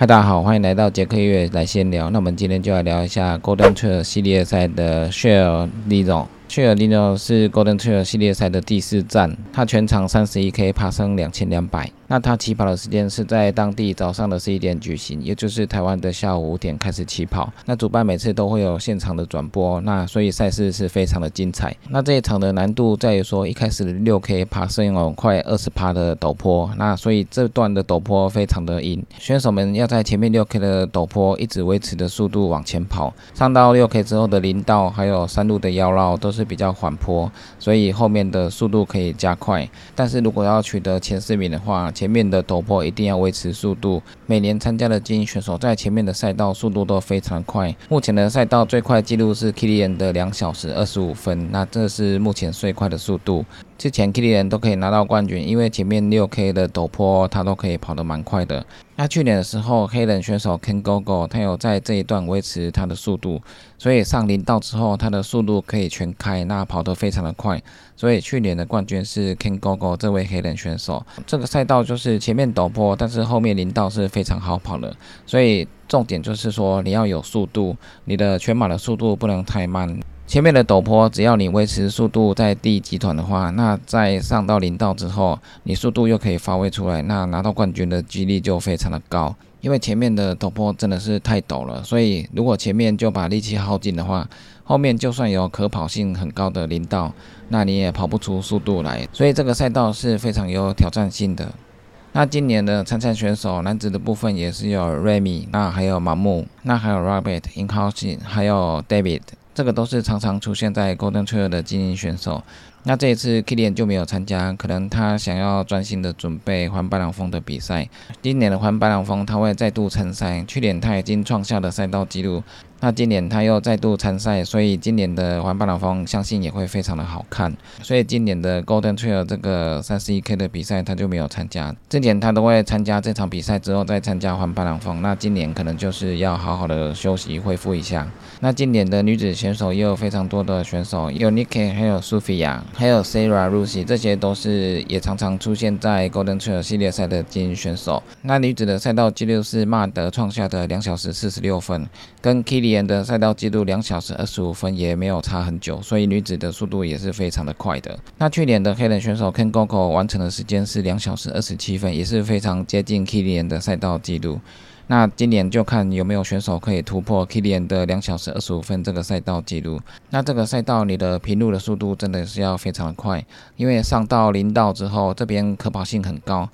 嗨，大家好，欢迎来到杰克月来闲聊。那我们今天就来聊一下 Golden Trail 系列赛的 Share 李总。切尔利诺是 Golden Trail 系列赛的第四站，它全长三十一 K，爬升两千两百。那它起跑的时间是在当地早上的十一点举行，也就是台湾的下午五点开始起跑。那主办每次都会有现场的转播，那所以赛事是非常的精彩。那这一场的难度在于说，一开始六 K 爬升有快二十趴的陡坡，那所以这段的陡坡非常的硬，选手们要在前面六 K 的陡坡一直维持的速度往前跑。上到六 K 之后的林道还有山路的腰绕都是。是比较缓坡，所以后面的速度可以加快。但是如果要取得前四名的话，前面的陡坡一定要维持速度。每年参加的精英选手在前面的赛道速度都非常快。目前的赛道最快记录是 Kilian 的两小时二十五分，那这是目前最快的速度。之前 Kilian 都可以拿到冠军，因为前面六 K 的陡坡他都可以跑得蛮快的。那去年的时候，黑人选手 Ken Gogo 他有在这一段维持他的速度，所以上林道之后，他的速度可以全开，那跑得非常的快。所以去年的冠军是 Ken Gogo 这位黑人选手。这个赛道就是前面陡坡，但是后面林道是非常好跑的。所以重点就是说你要有速度，你的全马的速度不能太慢。前面的陡坡，只要你维持速度在第集团的话，那在上到林道之后，你速度又可以发挥出来，那拿到冠军的几率就非常的高。因为前面的陡坡真的是太陡了，所以如果前面就把力气耗尽的话，后面就算有可跑性很高的林道，那你也跑不出速度来。所以这个赛道是非常有挑战性的。那今年的参赛选手，男子的部分也是有 Remy，那还有麻木，那还有 Robert i n h o u s e 还有 David。这个都是常常出现在 Golden Trail 的精英选手。那这一次 Kilian 就没有参加，可能他想要专心的准备环巴朗峰的比赛。今年的环巴朗峰他会再度参赛，去年他已经创下了赛道纪录。那今年他又再度参赛，所以今年的环巴朗峰相信也会非常的好看。所以今年的 Golden Trail 这个三十一 K 的比赛他就没有参加。之前他都会参加这场比赛之后再参加环巴朗峰。那今年可能就是要好好的休息恢复一下。那今年的女子选手也有非常多的选手，有 Nikki，还有 Sophia，还有 Sarah Lucy，这些都是也常常出现在 Golden Trail 系列赛的精英选手。那女子的赛道记录是马德创下的两小时四十六分，跟 k Kitty。年的赛道记录两小时二十五分也没有差很久，所以女子的速度也是非常的快的。那去年的黑人选手 Ken Gogo 完成的时间是两小时二十七分，也是非常接近 Kilian 的赛道记录。那今年就看有没有选手可以突破 Kilian 的两小时二十五分这个赛道记录。那这个赛道你的平路的速度真的是要非常的快，因为上到林道之后，这边可跑性很高。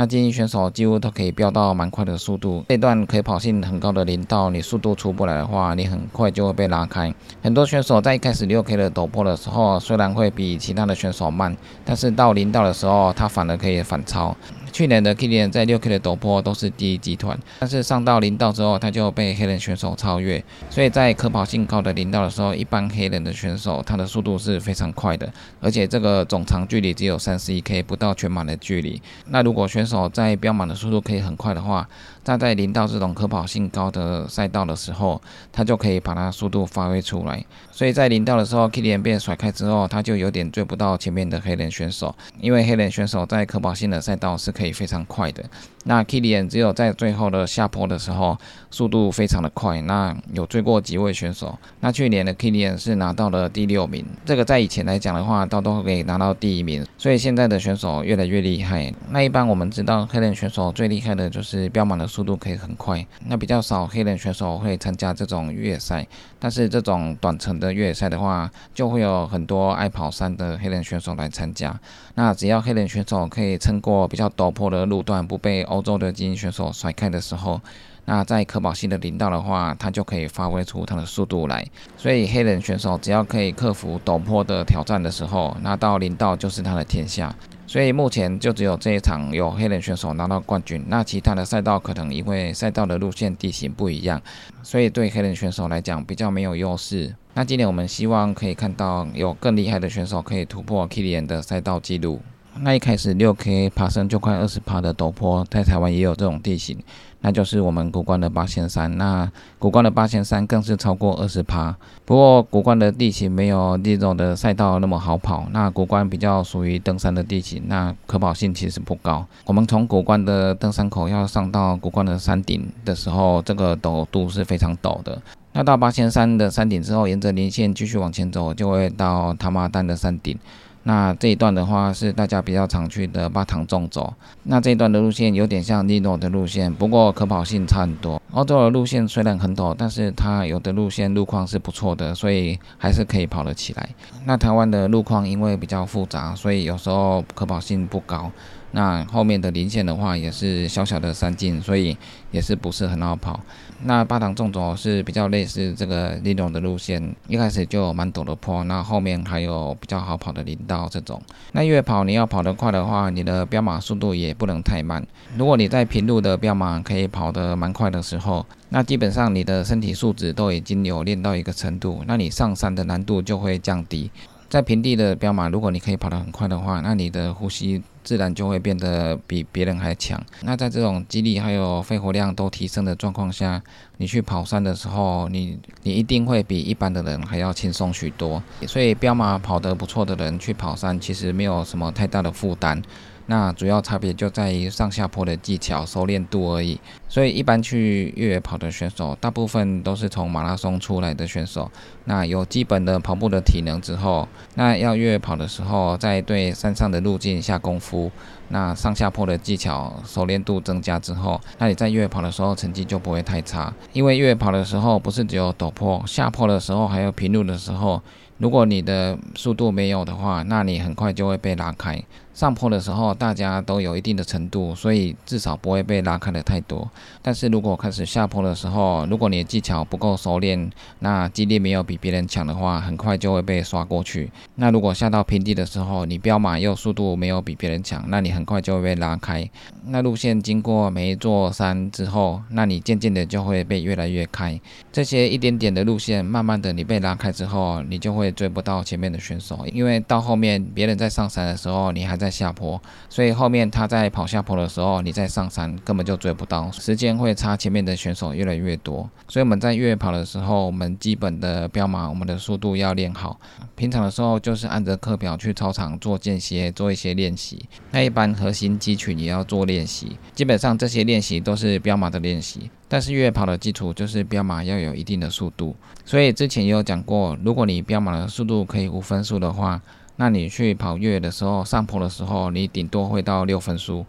那精英选手几乎都可以飙到蛮快的速度，这段可以跑性很高的林道，你速度出不来的话，你很快就会被拉开。很多选手在一开始六 K 的陡坡的时候，虽然会比其他的选手慢，但是到林道的时候，他反而可以反超。去年的 Kilian 在六 K 的陡坡都是第一集团，但是上到林道之后，他就被黑人选手超越。所以在可跑性高的林道的时候，一般黑人的选手他的速度是非常快的，而且这个总长距离只有三十一 K，不到全马的距离。那如果选手在标满的速度可以很快的话，站在林道这种可跑性高的赛道的时候，他就可以把它速度发挥出来。所以在林道的时候，Kilian 被甩开之后，他就有点追不到前面的黑人选手，因为黑人选手在可跑性的赛道是。可以非常快的。那 Kilian 只有在最后的下坡的时候，速度非常的快。那有追过几位选手。那去年的 Kilian 是拿到了第六名，这个在以前来讲的话，都都可以拿到第一名。所以现在的选手越来越厉害。那一般我们知道黑人选手最厉害的就是标满的速度可以很快。那比较少黑人选手会参加这种越野赛。但是这种短程的越野赛的话，就会有很多爱跑山的黑人选手来参加。那只要黑人选手可以撑过比较陡坡的路段，不被欧洲的精英选手甩开的时候，那在可保性的林道的话，他就可以发挥出他的速度来。所以黑人选手只要可以克服陡坡的挑战的时候，那到林道就是他的天下。所以目前就只有这一场有黑人选手拿到冠军，那其他的赛道可能因为赛道的路线地形不一样，所以对黑人选手来讲比较没有优势。那今年我们希望可以看到有更厉害的选手可以突破 Kilian 的赛道纪录。那一开始六 K 爬升就快二十趴的陡坡，在台湾也有这种地形。那就是我们古关的八仙山。那古关的八仙山更是超过二十趴。不过古关的地形没有这种的赛道那么好跑，那古关比较属于登山的地形，那可跑性其实不高。我们从古关的登山口要上到古关的山顶的时候，这个陡度是非常陡的。那到八仙山的山顶之后，沿着连线继续往前走，就会到塔马丹的山顶。那这一段的话是大家比较常去的巴塘中轴。那这一段的路线有点像利诺的路线，不过可跑性差很多。欧洲的路线虽然很陡，但是它有的路线路况是不错的，所以还是可以跑得起来。那台湾的路况因为比较复杂，所以有时候可跑性不高。那后面的零线的话也是小小的山径，所以也是不是很好跑。那八塘纵走是比较类似这个利龙的路线，一开始就蛮陡的坡，那后面还有比较好跑的林道这种。那越跑你要跑得快的话，你的标马速度也不能太慢。如果你在平路的标马可以跑得蛮快的时候，那基本上你的身体素质都已经有练到一个程度，那你上山的难度就会降低。在平地的标马，如果你可以跑得很快的话，那你的呼吸自然就会变得比别人还强。那在这种肌力还有肺活量都提升的状况下，你去跑山的时候，你你一定会比一般的人还要轻松许多。所以标马跑得不错的人去跑山，其实没有什么太大的负担。那主要差别就在于上下坡的技巧、熟练度而已。所以一般去越野跑的选手，大部分都是从马拉松出来的选手。那有基本的跑步的体能之后，那要越野跑的时候，再对山上的路径下功夫，那上下坡的技巧熟练度增加之后，那你在越野跑的时候成绩就不会太差。因为越野跑的时候不是只有陡坡，下坡的时候还有平路的时候。如果你的速度没有的话，那你很快就会被拉开。上坡的时候大家都有一定的程度，所以至少不会被拉开的太多。但是如果开始下坡的时候，如果你的技巧不够熟练，那肌力没有比别人强的话，很快就会被刷过去。那如果下到平地的时候，你飙马又速度没有比别人强，那你很快就会被拉开。那路线经过每一座山之后，那你渐渐的就会被越来越开。这些一点点的路线，慢慢的你被拉开之后，你就会。追不到前面的选手，因为到后面别人在上山的时候，你还在下坡，所以后面他在跑下坡的时候，你在上山根本就追不到，时间会差前面的选手越来越多。所以我们在越野跑的时候，我们基本的标码，我们的速度要练好。平常的时候就是按着课表去操场做间歇，做一些练习。那一般核心肌群也要做练习，基本上这些练习都是标码的练习。但是越野跑的基础就是标马要有一定的速度，所以之前也有讲过，如果你标马的速度可以无分数的话，那你去跑越野的时候，上坡的时候，你顶多会到六分速。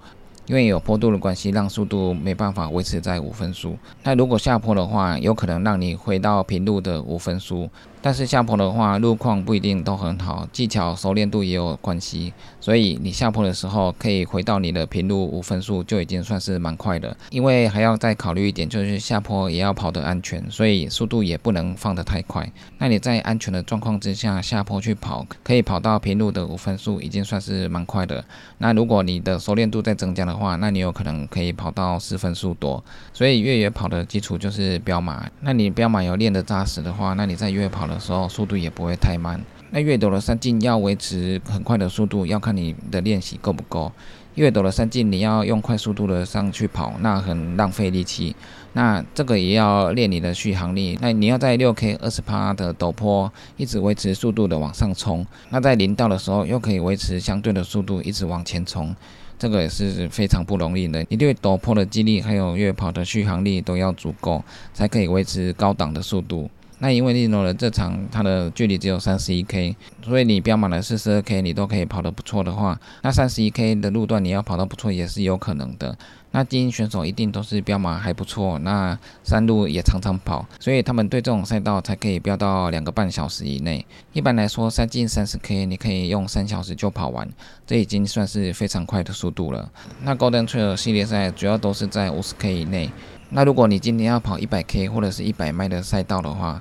因为有坡度的关系，让速度没办法维持在五分速。那如果下坡的话，有可能让你回到平路的五分速。但是下坡的话，路况不一定都很好，技巧熟练度也有关系。所以你下坡的时候，可以回到你的平路五分速，就已经算是蛮快的。因为还要再考虑一点，就是下坡也要跑得安全，所以速度也不能放得太快。那你在安全的状况之下下坡去跑，可以跑到平路的五分速，已经算是蛮快的。那如果你的熟练度在增加的话，那你有可能可以跑到四分速多。所以越野跑的基础就是标马。那你标马有练得扎实的话，那你在越野跑的时候速度也不会太慢。那越陡的山径要维持很快的速度，要看你的练习够不够。越陡的山径你要用快速度的上去跑，那很浪费力气。那这个也要练你的续航力。那你要在六 K 二十趴的陡坡一直维持速度的往上冲，那在林道的时候又可以维持相对的速度一直往前冲，这个也是非常不容易的。你对陡坡的肌力还有越跑的续航力都要足够，才可以维持高档的速度。那因为利诺的这场它的距离只有三十一 K，所以你标满了四十二 K，你都可以跑得不错的话，那三十一 K 的路段你要跑到不错也是有可能的。那精英选手一定都是标马还不错，那山路也常常跑，所以他们对这种赛道才可以飙到两个半小时以内。一般来说，三进三十 K 你可以用三小时就跑完，这已经算是非常快的速度了。那 Golden Trail 系列赛主要都是在五十 K 以内。那如果你今天要跑一百 K 或者是一百迈的赛道的话，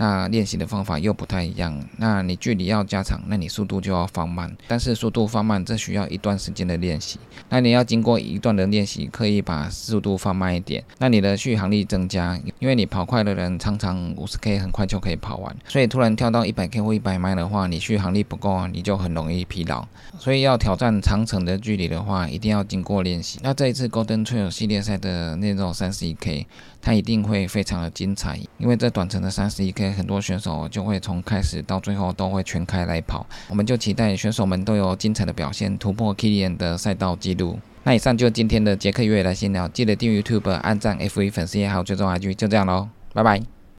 那练习的方法又不太一样。那你距离要加长，那你速度就要放慢。但是速度放慢，这需要一段时间的练习。那你要经过一段的练习，可以把速度放慢一点，那你的续航力增加。因为你跑快的人，常常五十 K 很快就可以跑完。所以突然跳到一百 K 或一百迈的话，你续航力不够啊，你就很容易疲劳。所以要挑战长程的距离的话，一定要经过练习。那这一次 Golden Trail 系列赛的那种三十一 K，它一定会非常的精彩，因为这短程的三十一 K，很多选手就会从开始到最后都会全开来跑。我们就期待选手们都有精彩的表现，突破 Kilian 的赛道记录。那以上就是今天的杰克越野来闲聊，记得订阅 YouTube、按赞、F1 粉丝也好追踪 IG，就这样喽，拜拜。